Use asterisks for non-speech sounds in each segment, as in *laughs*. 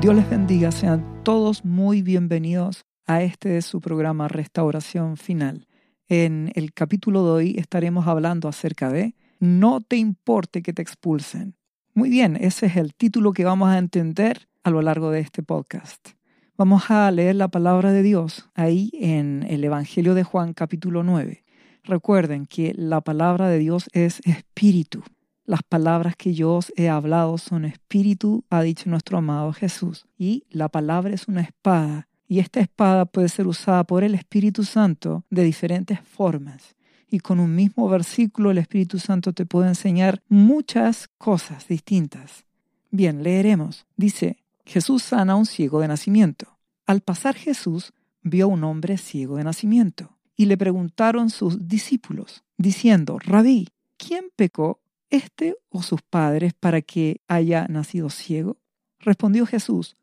Dios les bendiga, sean todos muy bienvenidos a este de su programa Restauración Final. En el capítulo de hoy estaremos hablando acerca de No te importe que te expulsen. Muy bien, ese es el título que vamos a entender a lo largo de este podcast. Vamos a leer la palabra de Dios ahí en el Evangelio de Juan capítulo 9. Recuerden que la palabra de Dios es espíritu. Las palabras que yo os he hablado son espíritu, ha dicho nuestro amado Jesús. Y la palabra es una espada. Y esta espada puede ser usada por el Espíritu Santo de diferentes formas. Y con un mismo versículo el Espíritu Santo te puede enseñar muchas cosas distintas. Bien, leeremos. Dice, Jesús sana a un ciego de nacimiento. Al pasar Jesús vio a un hombre ciego de nacimiento y le preguntaron sus discípulos, diciendo, Rabí, ¿quién pecó, este o sus padres, para que haya nacido ciego? Respondió Jesús,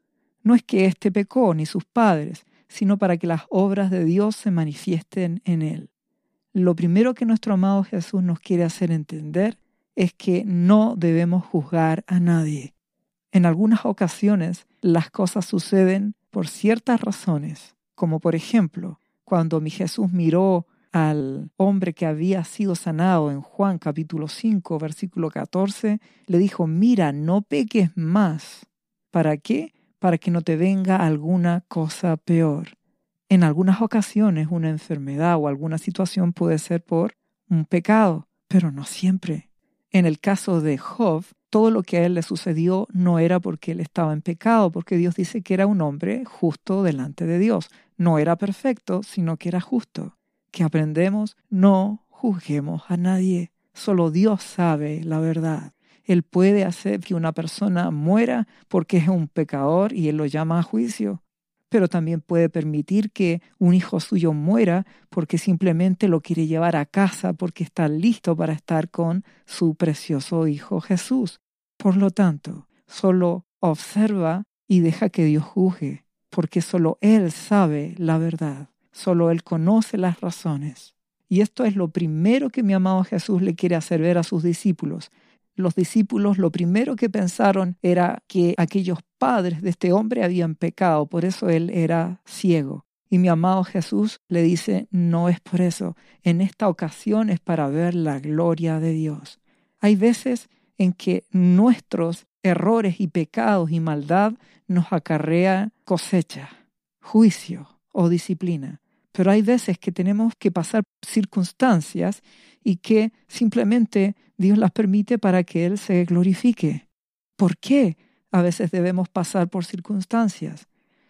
no es que éste pecó ni sus padres, sino para que las obras de Dios se manifiesten en él. Lo primero que nuestro amado Jesús nos quiere hacer entender es que no debemos juzgar a nadie. En algunas ocasiones las cosas suceden por ciertas razones, como por ejemplo, cuando mi Jesús miró al hombre que había sido sanado en Juan capítulo 5, versículo 14, le dijo, mira, no peques más. ¿Para qué? Para que no te venga alguna cosa peor. En algunas ocasiones una enfermedad o alguna situación puede ser por un pecado, pero no siempre. En el caso de Job, todo lo que a él le sucedió no era porque él estaba en pecado, porque Dios dice que era un hombre justo delante de Dios. No era perfecto, sino que era justo. Que aprendemos, no juzguemos a nadie. Solo Dios sabe la verdad. Él puede hacer que una persona muera porque es un pecador y él lo llama a juicio pero también puede permitir que un hijo suyo muera porque simplemente lo quiere llevar a casa porque está listo para estar con su precioso hijo Jesús. Por lo tanto, solo observa y deja que Dios juzgue, porque solo Él sabe la verdad, solo Él conoce las razones. Y esto es lo primero que mi amado Jesús le quiere hacer ver a sus discípulos, los discípulos lo primero que pensaron era que aquellos padres de este hombre habían pecado, por eso él era ciego. Y mi amado Jesús le dice, no es por eso, en esta ocasión es para ver la gloria de Dios. Hay veces en que nuestros errores y pecados y maldad nos acarrea cosecha, juicio o disciplina. Pero hay veces que tenemos que pasar circunstancias y que simplemente Dios las permite para que Él se glorifique. ¿Por qué a veces debemos pasar por circunstancias?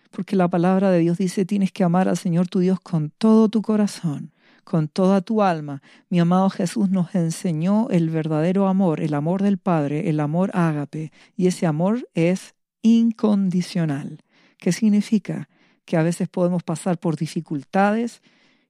Porque la palabra de Dios dice tienes que amar al Señor tu Dios con todo tu corazón, con toda tu alma. Mi amado Jesús nos enseñó el verdadero amor, el amor del Padre, el amor ágape, y ese amor es incondicional. ¿Qué significa? Que a veces podemos pasar por dificultades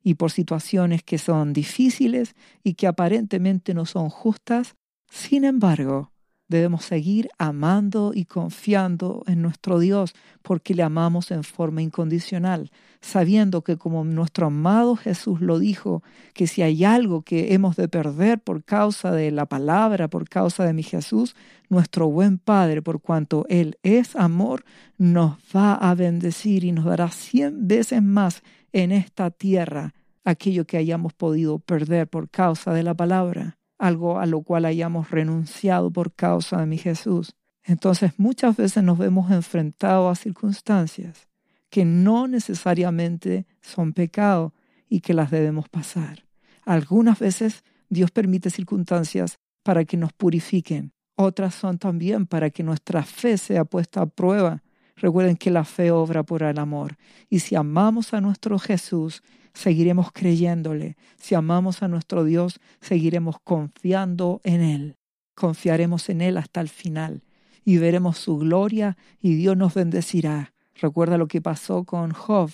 y por situaciones que son difíciles y que aparentemente no son justas. Sin embargo, debemos seguir amando y confiando en nuestro Dios porque le amamos en forma incondicional, sabiendo que como nuestro amado Jesús lo dijo, que si hay algo que hemos de perder por causa de la palabra, por causa de mi Jesús, nuestro buen Padre, por cuanto Él es amor, nos va a bendecir y nos dará cien veces más en esta tierra aquello que hayamos podido perder por causa de la palabra, algo a lo cual hayamos renunciado por causa de mi Jesús. Entonces muchas veces nos vemos enfrentados a circunstancias que no necesariamente son pecado y que las debemos pasar. Algunas veces Dios permite circunstancias para que nos purifiquen, otras son también para que nuestra fe sea puesta a prueba. Recuerden que la fe obra por el amor. Y si amamos a nuestro Jesús, seguiremos creyéndole. Si amamos a nuestro Dios, seguiremos confiando en Él. Confiaremos en Él hasta el final y veremos su gloria y Dios nos bendecirá. Recuerda lo que pasó con Job.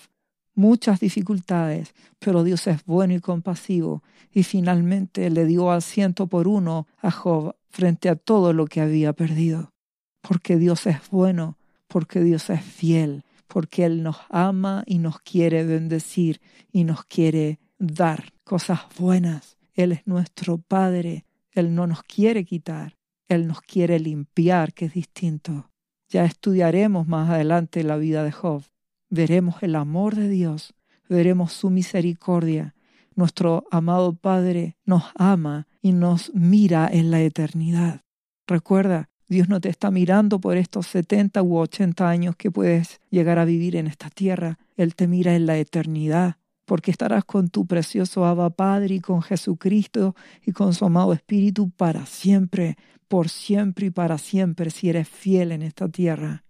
Muchas dificultades, pero Dios es bueno y compasivo y finalmente le dio al ciento por uno a Job frente a todo lo que había perdido. Porque Dios es bueno, porque Dios es fiel, porque Él nos ama y nos quiere bendecir y nos quiere dar cosas buenas. Él es nuestro Padre, Él no nos quiere quitar, Él nos quiere limpiar, que es distinto. Ya estudiaremos más adelante la vida de Job. Veremos el amor de Dios, veremos su misericordia. Nuestro amado Padre nos ama y nos mira en la eternidad. Recuerda, Dios no te está mirando por estos 70 u 80 años que puedes llegar a vivir en esta tierra. Él te mira en la eternidad, porque estarás con tu precioso Abba Padre y con Jesucristo y con su amado Espíritu para siempre, por siempre y para siempre si eres fiel en esta tierra.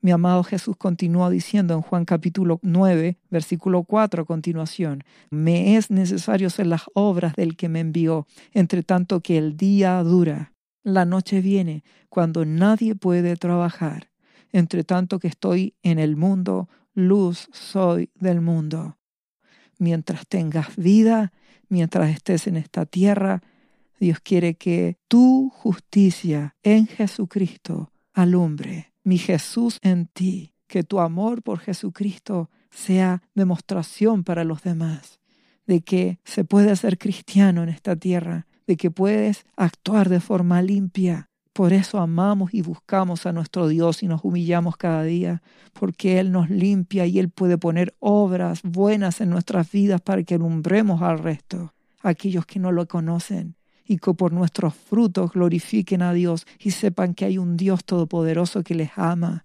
Mi amado Jesús continúa diciendo en Juan capítulo 9, versículo 4 a continuación, Me es necesario hacer las obras del que me envió, entre tanto que el día dura. La noche viene cuando nadie puede trabajar. Entre tanto que estoy en el mundo, luz soy del mundo. Mientras tengas vida, mientras estés en esta tierra, Dios quiere que tu justicia en Jesucristo alumbre. Mi Jesús en ti, que tu amor por Jesucristo sea demostración para los demás de que se puede ser cristiano en esta tierra de que puedes actuar de forma limpia. Por eso amamos y buscamos a nuestro Dios y nos humillamos cada día, porque Él nos limpia y Él puede poner obras buenas en nuestras vidas para que alumbremos al resto, aquellos que no lo conocen, y que por nuestros frutos glorifiquen a Dios y sepan que hay un Dios todopoderoso que les ama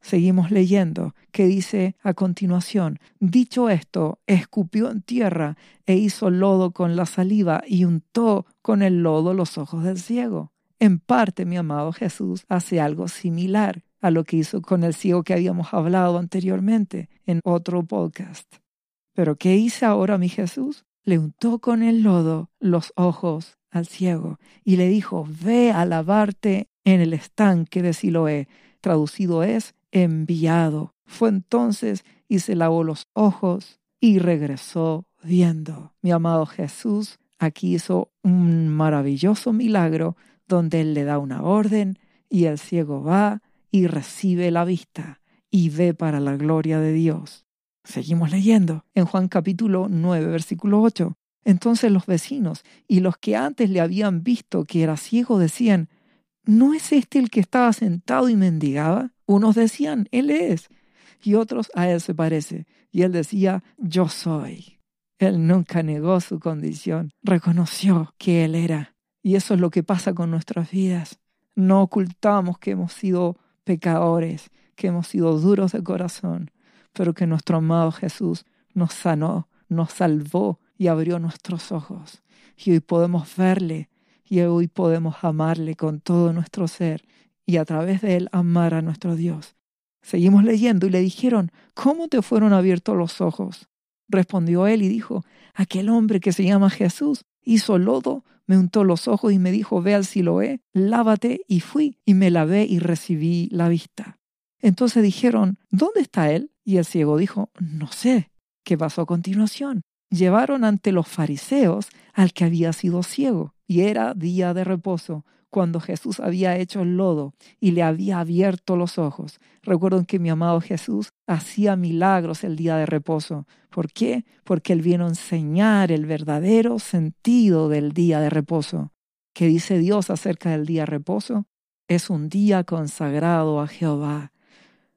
Seguimos leyendo, que dice a continuación, dicho esto, escupió en tierra e hizo lodo con la saliva y untó con el lodo los ojos del ciego. En parte, mi amado Jesús hace algo similar a lo que hizo con el ciego que habíamos hablado anteriormente en otro podcast. Pero ¿qué hizo ahora mi Jesús? Le untó con el lodo los ojos al ciego y le dijo, ve a lavarte en el estanque de Siloé. Traducido es, enviado. Fue entonces y se lavó los ojos y regresó viendo. Mi amado Jesús aquí hizo un maravilloso milagro donde Él le da una orden y el ciego va y recibe la vista y ve para la gloria de Dios. Seguimos leyendo en Juan capítulo 9, versículo 8. Entonces los vecinos y los que antes le habían visto que era ciego decían, ¿no es este el que estaba sentado y mendigaba? Unos decían, Él es, y otros, a Él se parece. Y Él decía, yo soy. Él nunca negó su condición, reconoció que Él era. Y eso es lo que pasa con nuestras vidas. No ocultamos que hemos sido pecadores, que hemos sido duros de corazón, pero que nuestro amado Jesús nos sanó, nos salvó y abrió nuestros ojos. Y hoy podemos verle y hoy podemos amarle con todo nuestro ser y a través de él amar a nuestro Dios. Seguimos leyendo y le dijeron, ¿cómo te fueron abiertos los ojos? Respondió él y dijo, aquel hombre que se llama Jesús hizo lodo, me untó los ojos y me dijo, ve al Siloé, lávate, y fui, y me lavé y recibí la vista. Entonces dijeron, ¿dónde está él? Y el ciego dijo, no sé. ¿Qué pasó a continuación? Llevaron ante los fariseos al que había sido ciego, y era día de reposo cuando Jesús había hecho el lodo y le había abierto los ojos. Recuerden que mi amado Jesús hacía milagros el día de reposo. ¿Por qué? Porque Él vino a enseñar el verdadero sentido del día de reposo. ¿Qué dice Dios acerca del día de reposo? Es un día consagrado a Jehová.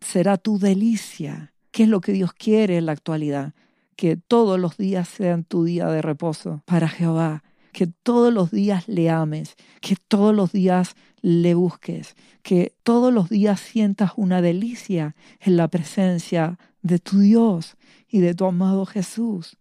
Será tu delicia. ¿Qué es lo que Dios quiere en la actualidad? Que todos los días sean tu día de reposo para Jehová que todos los días le ames, que todos los días le busques, que todos los días sientas una delicia en la presencia de tu Dios y de tu amado Jesús.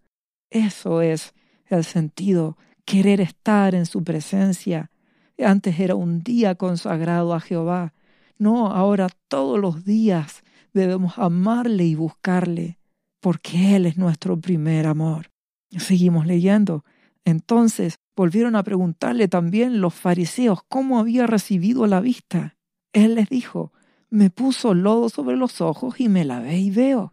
Eso es el sentido, querer estar en su presencia. Antes era un día consagrado a Jehová. No, ahora todos los días debemos amarle y buscarle, porque Él es nuestro primer amor. Seguimos leyendo. Entonces volvieron a preguntarle también los fariseos cómo había recibido la vista. Él les dijo, me puso lodo sobre los ojos y me lavé y veo.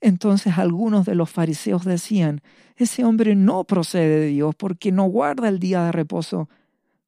Entonces algunos de los fariseos decían, ese hombre no procede de Dios porque no guarda el día de reposo.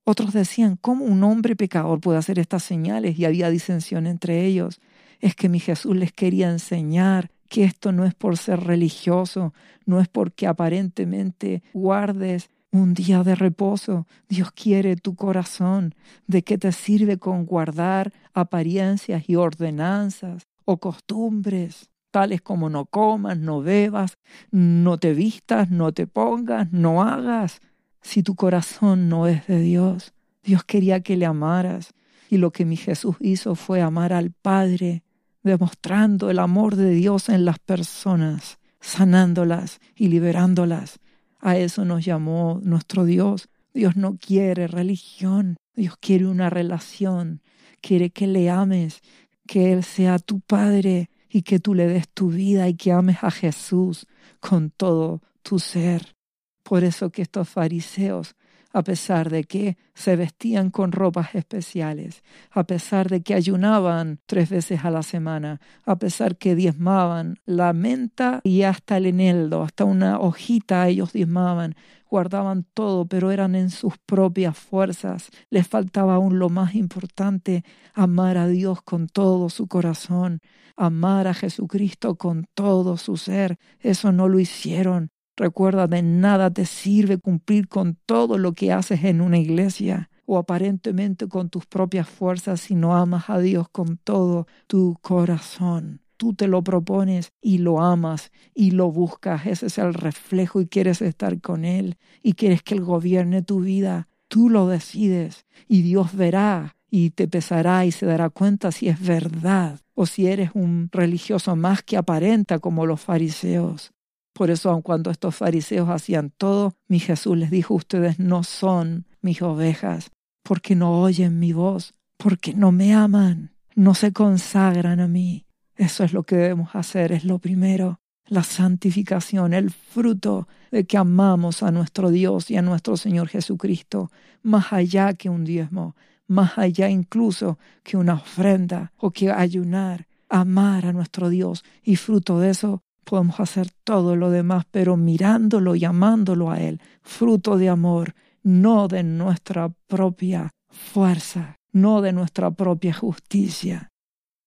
Otros decían, ¿cómo un hombre pecador puede hacer estas señales? Y había disensión entre ellos. Es que mi Jesús les quería enseñar que esto no es por ser religioso, no es porque aparentemente guardes un día de reposo. Dios quiere tu corazón. ¿De qué te sirve con guardar apariencias y ordenanzas o costumbres? tales como no comas, no bebas, no te vistas, no te pongas, no hagas. Si tu corazón no es de Dios, Dios quería que le amaras. Y lo que mi Jesús hizo fue amar al Padre, demostrando el amor de Dios en las personas, sanándolas y liberándolas. A eso nos llamó nuestro Dios. Dios no quiere religión, Dios quiere una relación, quiere que le ames, que Él sea tu Padre y que tú le des tu vida y que ames a Jesús con todo tu ser. Por eso que estos fariseos a pesar de que se vestían con ropas especiales, a pesar de que ayunaban tres veces a la semana, a pesar que diezmaban la menta y hasta el eneldo, hasta una hojita ellos diezmaban, guardaban todo, pero eran en sus propias fuerzas. Les faltaba aún lo más importante, amar a Dios con todo su corazón, amar a Jesucristo con todo su ser. Eso no lo hicieron. Recuerda, de nada te sirve cumplir con todo lo que haces en una iglesia o aparentemente con tus propias fuerzas si no amas a Dios con todo tu corazón. Tú te lo propones y lo amas y lo buscas. Ese es el reflejo y quieres estar con Él y quieres que Él gobierne tu vida. Tú lo decides y Dios verá y te pesará y se dará cuenta si es verdad o si eres un religioso más que aparenta como los fariseos. Por eso, aun cuando estos fariseos hacían todo, mi Jesús les dijo, ustedes no son mis ovejas, porque no oyen mi voz, porque no me aman, no se consagran a mí. Eso es lo que debemos hacer, es lo primero, la santificación, el fruto de que amamos a nuestro Dios y a nuestro Señor Jesucristo, más allá que un diezmo, más allá incluso que una ofrenda o que ayunar, amar a nuestro Dios y fruto de eso Podemos hacer todo lo demás, pero mirándolo y amándolo a Él, fruto de amor, no de nuestra propia fuerza, no de nuestra propia justicia.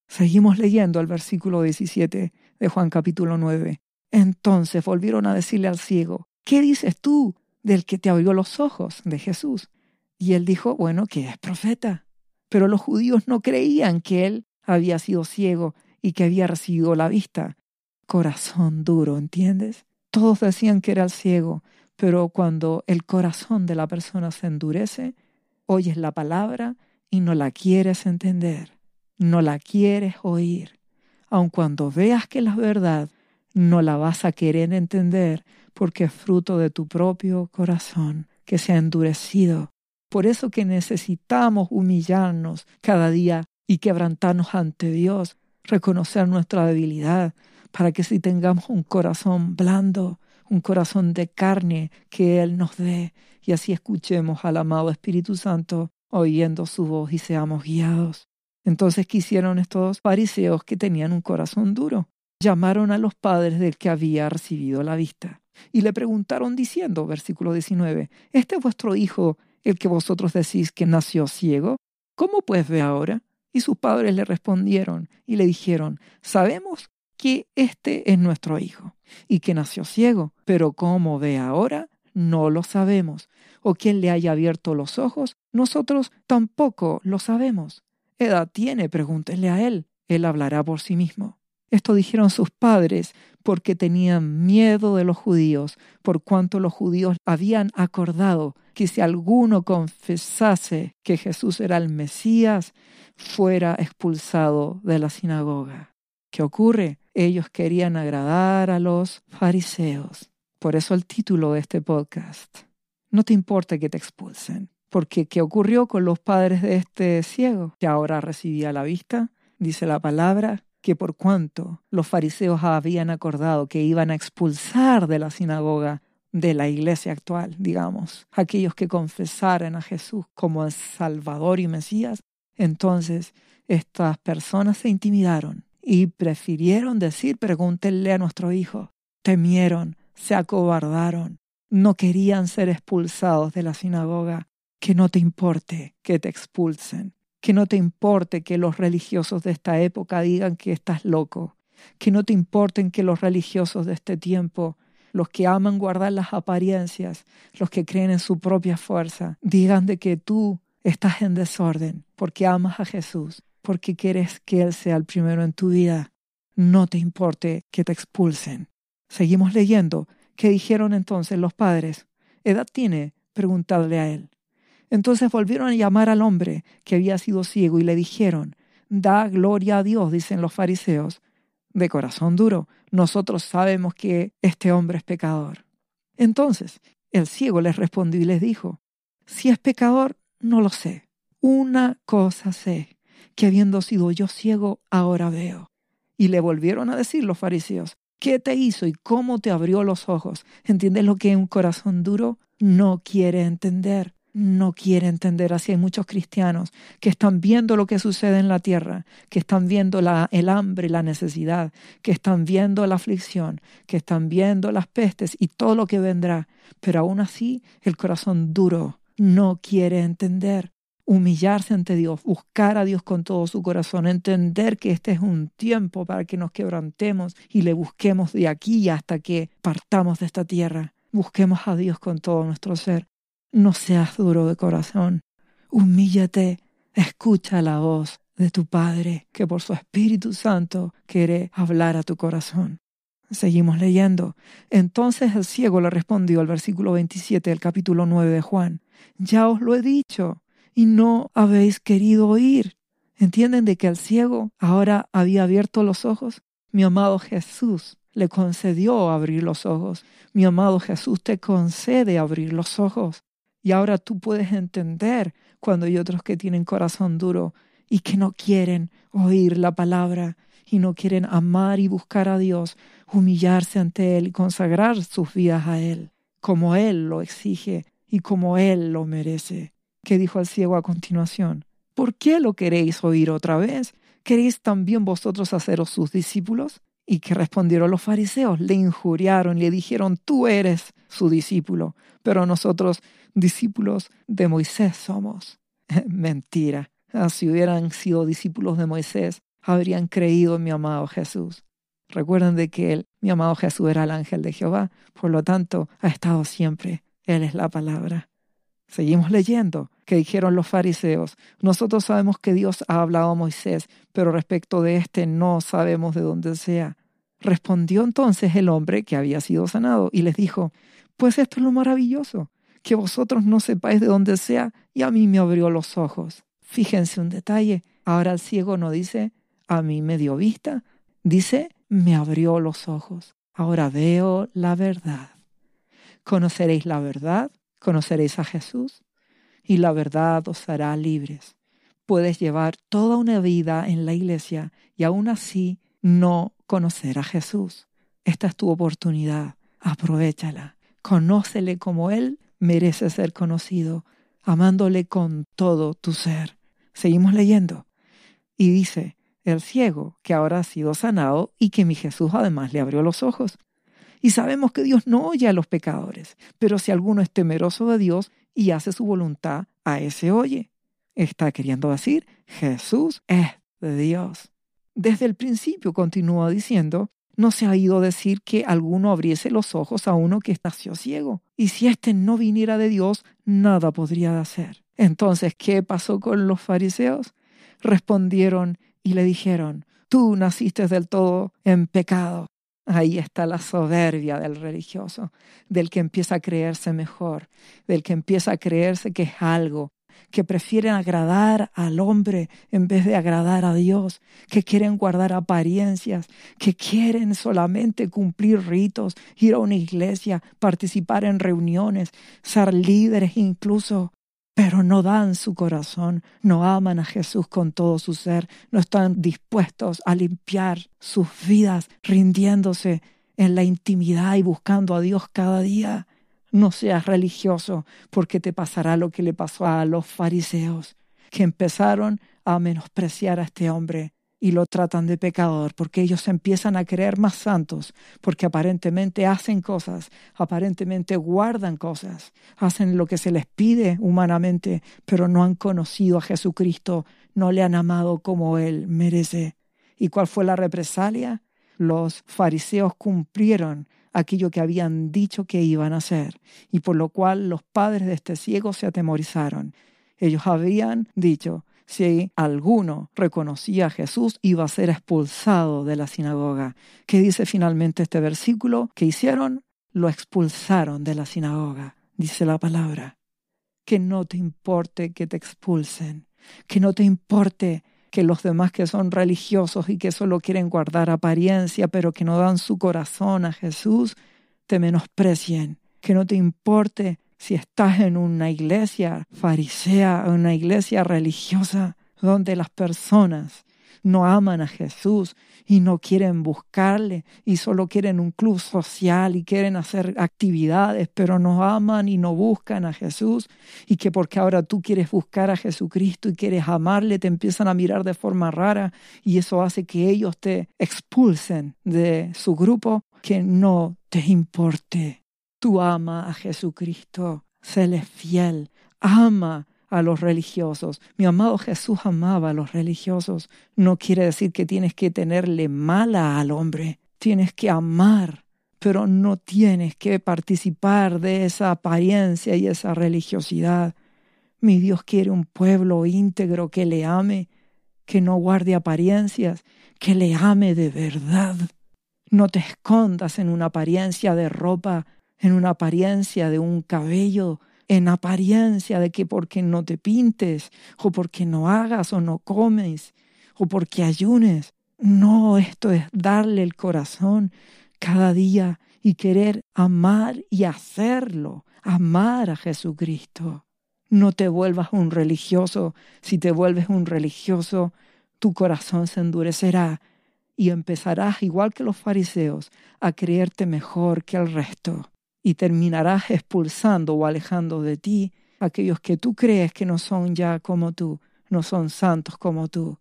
Seguimos leyendo el versículo 17 de Juan capítulo 9. Entonces volvieron a decirle al ciego, ¿qué dices tú del que te abrió los ojos de Jesús? Y él dijo, bueno, que es profeta. Pero los judíos no creían que él había sido ciego y que había recibido la vista, corazón duro, ¿entiendes? Todos decían que era el ciego, pero cuando el corazón de la persona se endurece, oyes la palabra y no la quieres entender, no la quieres oír. Aun cuando veas que la verdad, no la vas a querer entender porque es fruto de tu propio corazón que se ha endurecido. Por eso que necesitamos humillarnos cada día y quebrantarnos ante Dios, reconocer nuestra debilidad, para que si tengamos un corazón blando, un corazón de carne que Él nos dé, y así escuchemos al amado Espíritu Santo oyendo su voz y seamos guiados. Entonces quisieron estos fariseos que tenían un corazón duro. Llamaron a los padres del que había recibido la vista y le preguntaron diciendo, versículo 19, ¿este es vuestro hijo el que vosotros decís que nació ciego? ¿Cómo pues ve ahora? Y sus padres le respondieron y le dijeron, sabemos que este es nuestro hijo y que nació ciego, pero cómo ve ahora, no lo sabemos. O quién le haya abierto los ojos, nosotros tampoco lo sabemos. ¿Edad tiene? Pregúntenle a él. Él hablará por sí mismo. Esto dijeron sus padres porque tenían miedo de los judíos, por cuanto los judíos habían acordado que si alguno confesase que Jesús era el Mesías, fuera expulsado de la sinagoga. ¿Qué ocurre? Ellos querían agradar a los fariseos. Por eso el título de este podcast. No te importa que te expulsen. Porque ¿qué ocurrió con los padres de este ciego? Que ahora recibía la vista. Dice la palabra que por cuanto los fariseos habían acordado que iban a expulsar de la sinagoga de la iglesia actual, digamos, aquellos que confesaran a Jesús como el Salvador y Mesías, entonces estas personas se intimidaron y prefirieron decir pregúntenle a nuestro hijo. Temieron, se acobardaron, no querían ser expulsados de la sinagoga. Que no te importe que te expulsen, que no te importe que los religiosos de esta época digan que estás loco, que no te importen que los religiosos de este tiempo los que aman guardar las apariencias, los que creen en su propia fuerza, digan de que tú estás en desorden porque amas a Jesús, porque quieres que Él sea el primero en tu vida. No te importe que te expulsen. Seguimos leyendo. ¿Qué dijeron entonces los padres? ¿Edad tiene? Preguntadle a él. Entonces volvieron a llamar al hombre que había sido ciego y le dijeron, Da gloria a Dios, dicen los fariseos. De corazón duro, nosotros sabemos que este hombre es pecador. Entonces el ciego les respondió y les dijo, Si es pecador, no lo sé. Una cosa sé, que habiendo sido yo ciego, ahora veo. Y le volvieron a decir los fariseos, ¿qué te hizo y cómo te abrió los ojos? ¿Entiendes lo que un corazón duro no quiere entender? no quiere entender. Así hay muchos cristianos que están viendo lo que sucede en la tierra, que están viendo el hambre, la necesidad, que están viendo la aflicción, que están viendo las pestes y todo lo que vendrá. Pero aún así el corazón duro no quiere entender. Humillarse ante Dios, buscar a Dios con todo su corazón, entender que este es un tiempo para que nos quebrantemos y le busquemos de aquí hasta que partamos de esta tierra. Busquemos a Dios con todo nuestro ser. No seas duro de corazón. Humíllate, escucha la voz de tu Padre, que por su Espíritu Santo quiere hablar a tu corazón. Seguimos leyendo. Entonces el ciego le respondió al versículo 27 del capítulo 9 de Juan. Ya os lo he dicho, y no habéis querido oír. ¿Entienden de que el ciego ahora había abierto los ojos? Mi amado Jesús le concedió abrir los ojos. Mi amado Jesús te concede abrir los ojos. Y ahora tú puedes entender cuando hay otros que tienen corazón duro y que no quieren oír la palabra y no quieren amar y buscar a Dios, humillarse ante Él y consagrar sus vidas a Él, como Él lo exige y como Él lo merece. ¿Qué dijo el ciego a continuación? ¿Por qué lo queréis oír otra vez? ¿Queréis también vosotros haceros sus discípulos? Y que respondieron los fariseos, le injuriaron le dijeron, tú eres su discípulo, pero nosotros discípulos de Moisés somos. *laughs* Mentira. Ah, si hubieran sido discípulos de Moisés, habrían creído en mi amado Jesús. Recuerden de que él, mi amado Jesús, era el ángel de Jehová, por lo tanto, ha estado siempre. Él es la palabra. Seguimos leyendo que dijeron los fariseos, nosotros sabemos que Dios ha hablado a Moisés, pero respecto de éste no sabemos de dónde sea. Respondió entonces el hombre que había sido sanado y les dijo, pues esto es lo maravilloso, que vosotros no sepáis de dónde sea y a mí me abrió los ojos. Fíjense un detalle, ahora el ciego no dice, a mí me dio vista, dice, me abrió los ojos. Ahora veo la verdad. Conoceréis la verdad, conoceréis a Jesús y la verdad os hará libres. Puedes llevar toda una vida en la iglesia y aún así no conocer a Jesús. Esta es tu oportunidad. Aprovechala. Conócele como Él merece ser conocido, amándole con todo tu ser. Seguimos leyendo. Y dice, el ciego, que ahora ha sido sanado y que mi Jesús además le abrió los ojos. Y sabemos que Dios no oye a los pecadores, pero si alguno es temeroso de Dios y hace su voluntad, a ese oye. Está queriendo decir, Jesús es de Dios. Desde el principio continúa diciendo, no se ha ido decir que alguno abriese los ojos a uno que nació ciego. Y si éste no viniera de Dios, nada podría hacer. Entonces, ¿qué pasó con los fariseos? Respondieron y le dijeron, tú naciste del todo en pecado. Ahí está la soberbia del religioso, del que empieza a creerse mejor, del que empieza a creerse que es algo, que prefieren agradar al hombre en vez de agradar a Dios, que quieren guardar apariencias, que quieren solamente cumplir ritos, ir a una iglesia, participar en reuniones, ser líderes incluso, pero no dan su corazón, no aman a Jesús con todo su ser, no están dispuestos a limpiar sus vidas rindiéndose en la intimidad y buscando a Dios cada día. No seas religioso, porque te pasará lo que le pasó a los fariseos, que empezaron a menospreciar a este hombre y lo tratan de pecador, porque ellos empiezan a creer más santos, porque aparentemente hacen cosas, aparentemente guardan cosas, hacen lo que se les pide humanamente, pero no han conocido a Jesucristo, no le han amado como Él merece. ¿Y cuál fue la represalia? Los fariseos cumplieron aquello que habían dicho que iban a hacer, y por lo cual los padres de este ciego se atemorizaron. Ellos habían dicho, si alguno reconocía a Jesús, iba a ser expulsado de la sinagoga. ¿Qué dice finalmente este versículo? ¿Qué hicieron? Lo expulsaron de la sinagoga, dice la palabra. Que no te importe que te expulsen, que no te importe que los demás que son religiosos y que solo quieren guardar apariencia, pero que no dan su corazón a Jesús, te menosprecien, que no te importe si estás en una iglesia farisea, una iglesia religiosa, donde las personas no aman a Jesús y no quieren buscarle y solo quieren un club social y quieren hacer actividades, pero no aman y no buscan a Jesús y que porque ahora tú quieres buscar a Jesucristo y quieres amarle, te empiezan a mirar de forma rara y eso hace que ellos te expulsen de su grupo, que no te importe. Tú ama a Jesucristo, séle fiel, ama a los religiosos. Mi amado Jesús amaba a los religiosos. No quiere decir que tienes que tenerle mala al hombre. Tienes que amar, pero no tienes que participar de esa apariencia y esa religiosidad. Mi Dios quiere un pueblo íntegro que le ame, que no guarde apariencias, que le ame de verdad. No te escondas en una apariencia de ropa, en una apariencia de un cabello, en apariencia de que porque no te pintes, o porque no hagas o no comes, o porque ayunes. No, esto es darle el corazón cada día y querer amar y hacerlo, amar a Jesucristo. No te vuelvas un religioso. Si te vuelves un religioso, tu corazón se endurecerá y empezarás, igual que los fariseos, a creerte mejor que el resto y terminarás expulsando o alejando de ti aquellos que tú crees que no son ya como tú, no son santos como tú.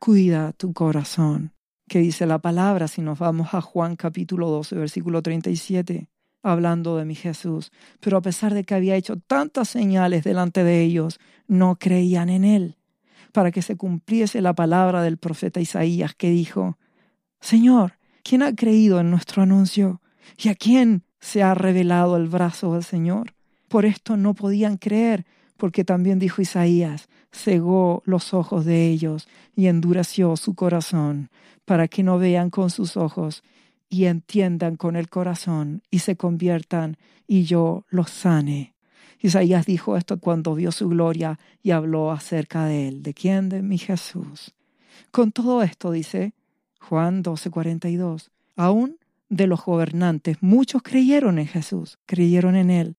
Cuida tu corazón. ¿Qué dice la palabra si nos vamos a Juan capítulo 12, versículo 37? Hablando de mi Jesús. Pero a pesar de que había hecho tantas señales delante de ellos, no creían en él. Para que se cumpliese la palabra del profeta Isaías que dijo, Señor, ¿quién ha creído en nuestro anuncio? ¿Y a quién se ha revelado el brazo del Señor. Por esto no podían creer, porque también dijo Isaías, cegó los ojos de ellos y endureció su corazón, para que no vean con sus ojos y entiendan con el corazón y se conviertan y yo los sane. Isaías dijo esto cuando vio su gloria y habló acerca de él. ¿De quién? De mi Jesús. Con todo esto, dice Juan 12:42, aún de los gobernantes. Muchos creyeron en Jesús, creyeron en Él,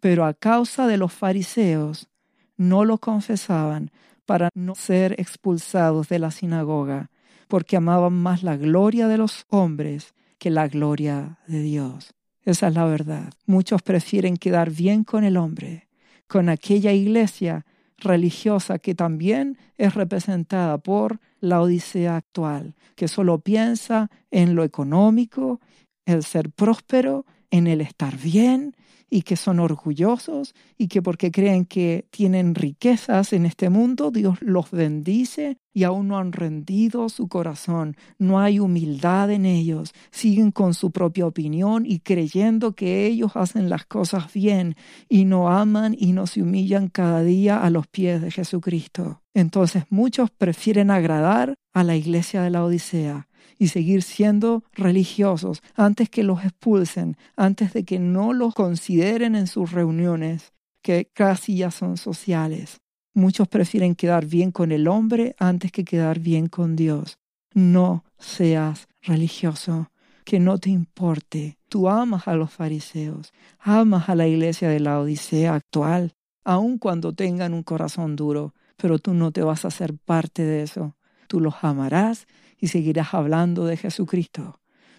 pero a causa de los fariseos no lo confesaban para no ser expulsados de la sinagoga, porque amaban más la gloria de los hombres que la gloria de Dios. Esa es la verdad. Muchos prefieren quedar bien con el hombre, con aquella iglesia religiosa que también es representada por la Odisea actual, que solo piensa en lo económico, el ser próspero, en el estar bien y que son orgullosos y que porque creen que tienen riquezas en este mundo, Dios los bendice y aún no han rendido su corazón. No hay humildad en ellos. Siguen con su propia opinión y creyendo que ellos hacen las cosas bien y no aman y no se humillan cada día a los pies de Jesucristo. Entonces muchos prefieren agradar a la iglesia de la Odisea y seguir siendo religiosos antes que los expulsen, antes de que no los consideren en sus reuniones, que casi ya son sociales. Muchos prefieren quedar bien con el hombre antes que quedar bien con Dios. No seas religioso, que no te importe. Tú amas a los fariseos, amas a la iglesia de la Odisea actual, aun cuando tengan un corazón duro, pero tú no te vas a hacer parte de eso. Tú los amarás y seguirás hablando de Jesucristo.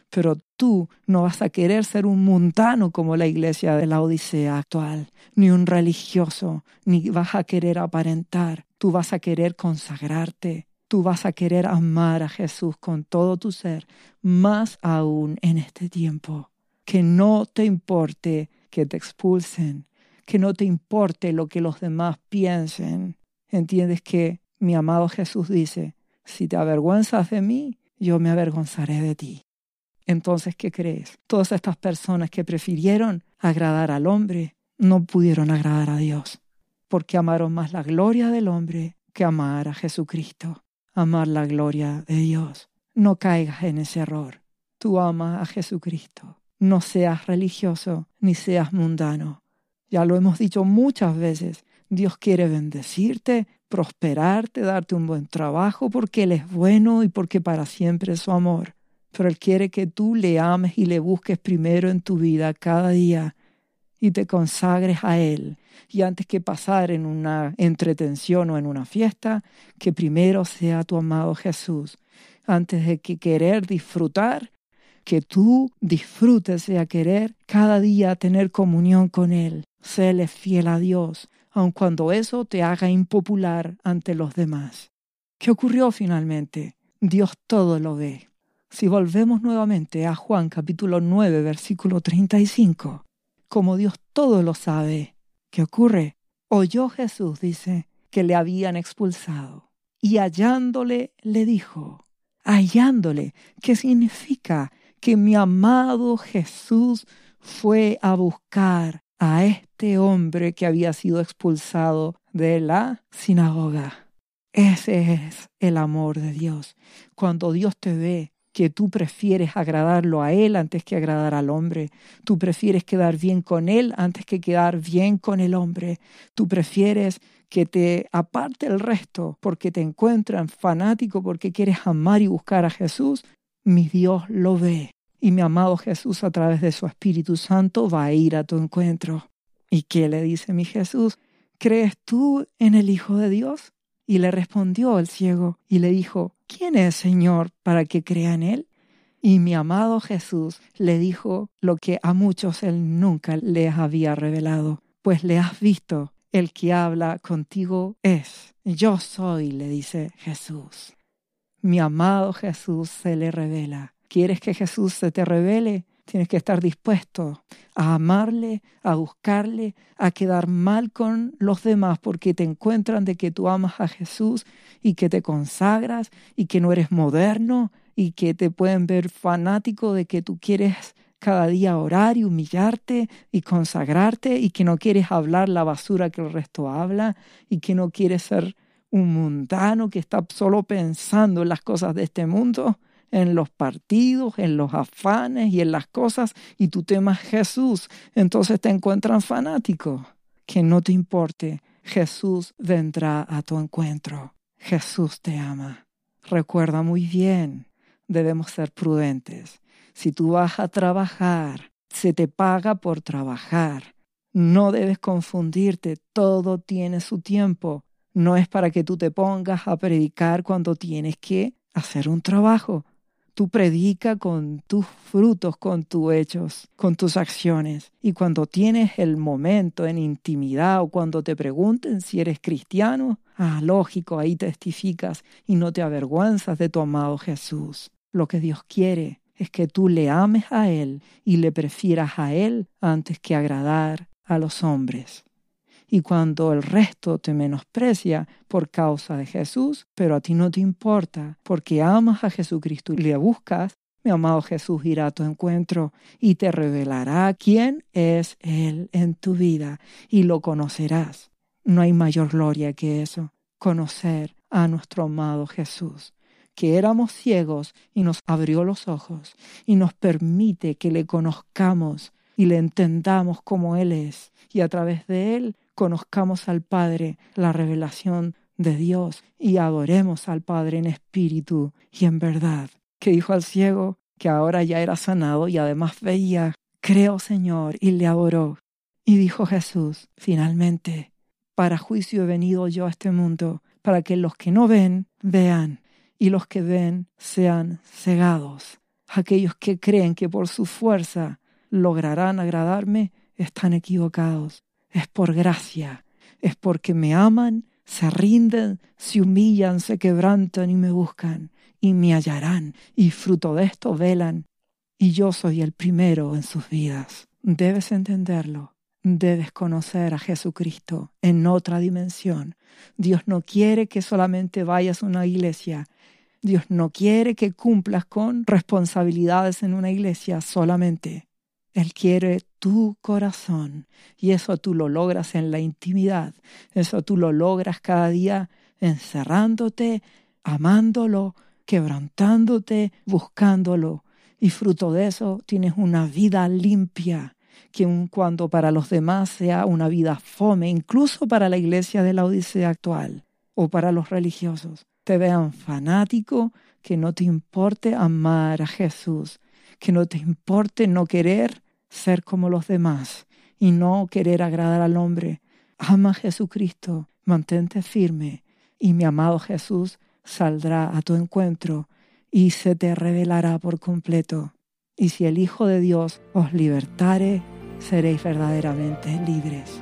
Pero tú no vas a querer ser un mundano como la iglesia de la Odisea actual, ni un religioso, ni vas a querer aparentar. Tú vas a querer consagrarte. Tú vas a querer amar a Jesús con todo tu ser, más aún en este tiempo. Que no te importe que te expulsen, que no te importe lo que los demás piensen. Entiendes que mi amado Jesús dice, si te avergüenzas de mí, yo me avergonzaré de ti. Entonces, ¿qué crees? Todas estas personas que prefirieron agradar al hombre no pudieron agradar a Dios, porque amaron más la gloria del hombre que amar a Jesucristo, amar la gloria de Dios. No caigas en ese error. Tú amas a Jesucristo. No seas religioso ni seas mundano. Ya lo hemos dicho muchas veces. Dios quiere bendecirte, prosperarte, darte un buen trabajo porque Él es bueno y porque para siempre es su amor. Pero Él quiere que tú le ames y le busques primero en tu vida cada día y te consagres a Él. Y antes que pasar en una entretención o en una fiesta, que primero sea tu amado Jesús. Antes de que querer disfrutar, que tú disfrutes de querer cada día tener comunión con Él. Séle fiel a Dios, aun cuando eso te haga impopular ante los demás. ¿Qué ocurrió finalmente? Dios todo lo ve. Si volvemos nuevamente a Juan capítulo 9, versículo 35, como Dios todo lo sabe. ¿Qué ocurre? Oyó Jesús, dice, que le habían expulsado. Y hallándole le dijo, hallándole, ¿qué significa? Que mi amado Jesús fue a buscar a este hombre que había sido expulsado de la sinagoga. Ese es el amor de Dios. Cuando Dios te ve que tú prefieres agradarlo a Él antes que agradar al hombre. Tú prefieres quedar bien con Él antes que quedar bien con el hombre. Tú prefieres que te aparte el resto porque te encuentran fanático, porque quieres amar y buscar a Jesús. Mi Dios lo ve. Y mi amado Jesús a través de su Espíritu Santo va a ir a tu encuentro. ¿Y qué le dice mi Jesús? ¿Crees tú en el Hijo de Dios? Y le respondió el ciego y le dijo, ¿quién es Señor para que crea en él? Y mi amado Jesús le dijo lo que a muchos él nunca les había revelado, pues le has visto, el que habla contigo es. Yo soy, le dice Jesús. Mi amado Jesús se le revela. ¿Quieres que Jesús se te revele? Tienes que estar dispuesto a amarle, a buscarle, a quedar mal con los demás porque te encuentran de que tú amas a Jesús y que te consagras y que no eres moderno y que te pueden ver fanático de que tú quieres cada día orar y humillarte y consagrarte y que no quieres hablar la basura que el resto habla y que no quieres ser un mundano que está solo pensando en las cosas de este mundo en los partidos, en los afanes y en las cosas, y tú temas Jesús, entonces te encuentran fanático. Que no te importe, Jesús vendrá a tu encuentro. Jesús te ama. Recuerda muy bien, debemos ser prudentes. Si tú vas a trabajar, se te paga por trabajar. No debes confundirte, todo tiene su tiempo. No es para que tú te pongas a predicar cuando tienes que hacer un trabajo. Tú predica con tus frutos, con tus hechos, con tus acciones. Y cuando tienes el momento en intimidad o cuando te pregunten si eres cristiano, ah, lógico, ahí testificas y no te avergüenzas de tu amado Jesús. Lo que Dios quiere es que tú le ames a Él y le prefieras a Él antes que agradar a los hombres y cuando el resto te menosprecia por causa de Jesús, pero a ti no te importa porque amas a Jesucristo y le buscas, mi amado Jesús irá a tu encuentro y te revelará quién es Él en tu vida y lo conocerás. No hay mayor gloria que eso, conocer a nuestro amado Jesús que éramos ciegos y nos abrió los ojos y nos permite que le conozcamos y le entendamos como Él es y a través de Él conozcamos al Padre, la revelación de Dios y adoremos al Padre en espíritu y en verdad. Que dijo al ciego que ahora ya era sanado y además veía, creo Señor, y le adoró. Y dijo Jesús, finalmente, para juicio he venido yo a este mundo, para que los que no ven, vean, y los que ven sean cegados. Aquellos que creen que por su fuerza lograrán agradarme, están equivocados es por gracia, es porque me aman, se rinden, se humillan, se quebrantan y me buscan, y me hallarán, y fruto de esto velan, y yo soy el primero en sus vidas. Debes entenderlo, debes conocer a Jesucristo en otra dimensión. Dios no quiere que solamente vayas a una iglesia, Dios no quiere que cumplas con responsabilidades en una iglesia solamente. Él quiere tu corazón y eso tú lo logras en la intimidad. Eso tú lo logras cada día encerrándote, amándolo, quebrantándote, buscándolo. Y fruto de eso tienes una vida limpia, que un cuando para los demás sea una vida fome, incluso para la iglesia de la Odisea actual o para los religiosos, te vean fanático, que no te importe amar a Jesús, que no te importe no querer ser como los demás y no querer agradar al hombre. Ama a Jesucristo, mantente firme y mi amado Jesús saldrá a tu encuentro y se te revelará por completo. Y si el Hijo de Dios os libertare, seréis verdaderamente libres.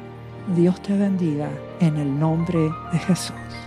Dios te bendiga en el nombre de Jesús.